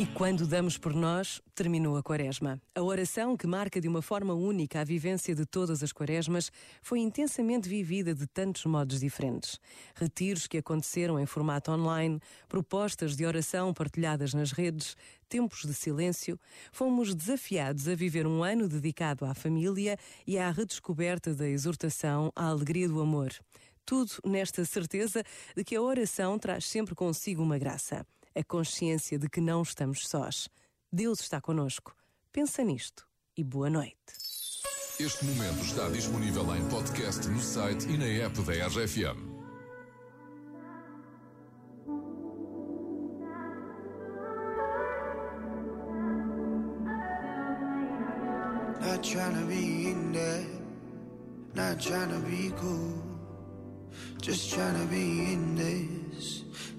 E quando damos por nós, terminou a quaresma. A oração, que marca de uma forma única a vivência de todas as quaresmas, foi intensamente vivida de tantos modos diferentes. Retiros que aconteceram em formato online, propostas de oração partilhadas nas redes, tempos de silêncio, fomos desafiados a viver um ano dedicado à família e à redescoberta da exortação à alegria do amor. Tudo nesta certeza de que a oração traz sempre consigo uma graça a consciência de que não estamos sós. Deus está conosco. Pensa nisto e boa noite. Este momento está disponível em podcast no site e na app da RFM. Not trying to be in there, not trying to be cool, just trying to be in this.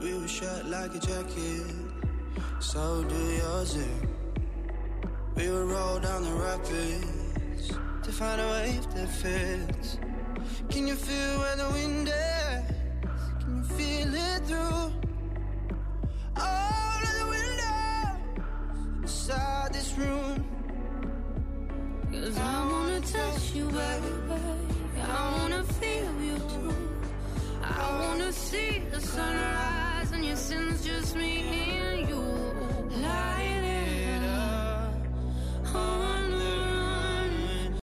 We were shut like a jacket, so do yours. eh? We would roll down the rapids to find a wave that fits. Can you feel where the wind is? Can you feel it through all of the windows inside this room? Cause I